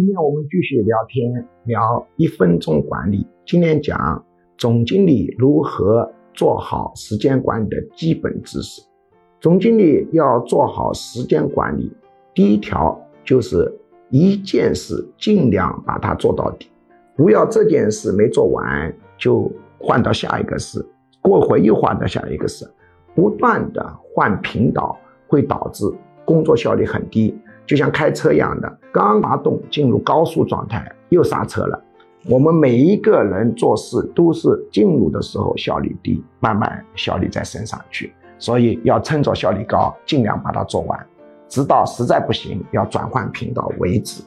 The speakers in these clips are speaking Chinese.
今天我们继续聊天，聊一分钟管理。今天讲总经理如何做好时间管理的基本知识。总经理要做好时间管理，第一条就是一件事尽量把它做到底，不要这件事没做完就换到下一个事，过会又换到下一个事，不断的换频道会导致工作效率很低，就像开车一样的，刚发动进入高速状态又刹车了。我们每一个人做事都是进入的时候效率低，慢慢效率再升上去。所以要趁着效率高，尽量把它做完，直到实在不行要转换频道为止，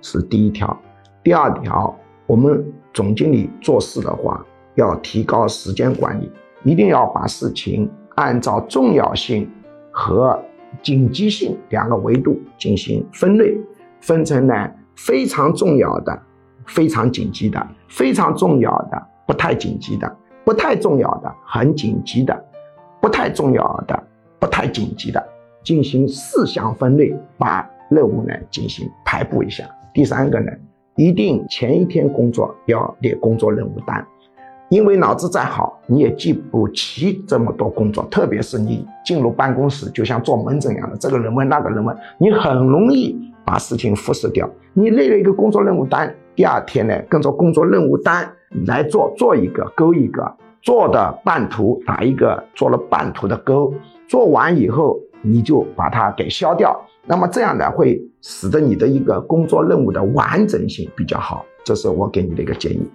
是第一条。第二条，我们总经理做事的话，要提高时间管理，一定要把事情按照重要性和紧急性两个维度进行分类，分成呢非常重要的、非常紧急的、非常重要的、不太紧急的、不太重要的、很紧急的。不太重要的、不太紧急的，进行四项分类，把任务呢进行排布一下。第三个呢，一定前一天工作要列工作任务单，因为脑子再好，你也记不齐这么多工作，特别是你进入办公室，就像做门诊一样的，这个人问那个人问，你很容易把事情忽视掉。你列了一个工作任务单，第二天呢，跟着工作任务单来做，做一个勾一个。做的半途打一个做了半途的勾，做完以后你就把它给消掉，那么这样呢会使得你的一个工作任务的完整性比较好，这是我给你的一个建议。